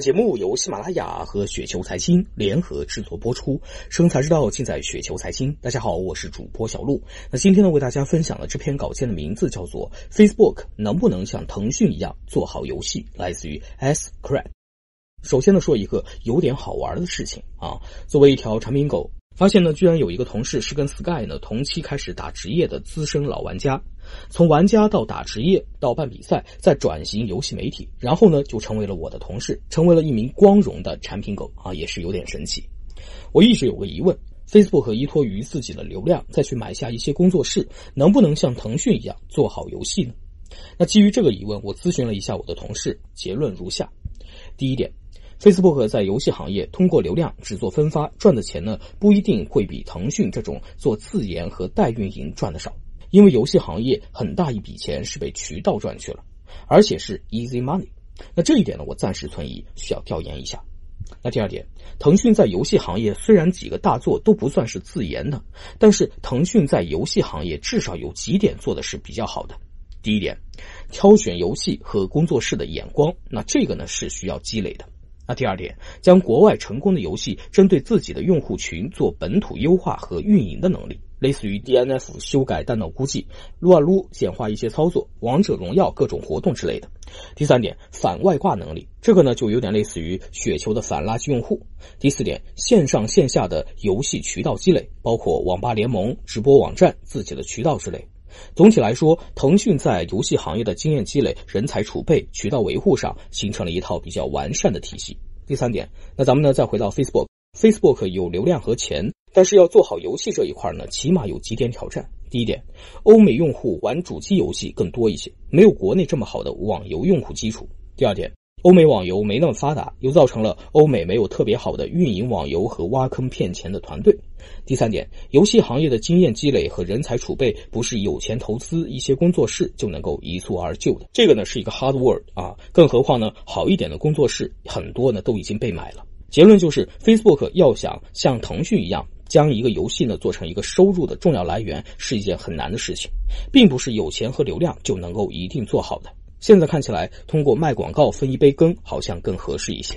节目由喜马拉雅和雪球财经联合制作播出，生财之道尽在雪球财经。大家好，我是主播小璐。那今天呢，为大家分享的这篇稿件的名字叫做《Facebook 能不能像腾讯一样做好游戏》，来自于 S Crab。首先呢，说一个有点好玩的事情啊，作为一条产品狗。发现呢，居然有一个同事是跟 Sky 呢同期开始打职业的资深老玩家，从玩家到打职业到办比赛，再转型游戏媒体，然后呢就成为了我的同事，成为了一名光荣的产品狗啊，也是有点神奇。我一直有个疑问：Facebook 依托于自己的流量再去买下一些工作室，能不能像腾讯一样做好游戏呢？那基于这个疑问，我咨询了一下我的同事，结论如下：第一点。Facebook 在游戏行业通过流量只做分发赚的钱呢，不一定会比腾讯这种做自研和代运营赚的少，因为游戏行业很大一笔钱是被渠道赚去了，而且是 easy money。那这一点呢，我暂时存疑，需要调研一下。那第二点，腾讯在游戏行业虽然几个大作都不算是自研的，但是腾讯在游戏行业至少有几点做的是比较好的。第一点，挑选游戏和工作室的眼光，那这个呢是需要积累的。那第二点，将国外成功的游戏针对自己的用户群做本土优化和运营的能力，类似于 DNF 修改大脑估计、撸啊撸简化一些操作、王者荣耀各种活动之类的。第三点，反外挂能力，这个呢就有点类似于雪球的反垃圾用户。第四点，线上线下的游戏渠道积累，包括网吧联盟、直播网站、自己的渠道之类。总体来说，腾讯在游戏行业的经验积累、人才储备、渠道维护上形成了一套比较完善的体系。第三点，那咱们呢再回到 Facebook，Facebook 有流量和钱，但是要做好游戏这一块呢，起码有几点挑战。第一点，欧美用户玩主机游戏更多一些，没有国内这么好的网游用户基础。第二点。欧美网游没那么发达，又造成了欧美没有特别好的运营网游和挖坑骗钱的团队。第三点，游戏行业的经验积累和人才储备不是有钱投资一些工作室就能够一蹴而就的。这个呢是一个 hard word 啊，更何况呢好一点的工作室很多呢都已经被买了。结论就是，Facebook 要想像腾讯一样将一个游戏呢做成一个收入的重要来源，是一件很难的事情，并不是有钱和流量就能够一定做好的。现在看起来，通过卖广告分一杯羹，好像更合适一些。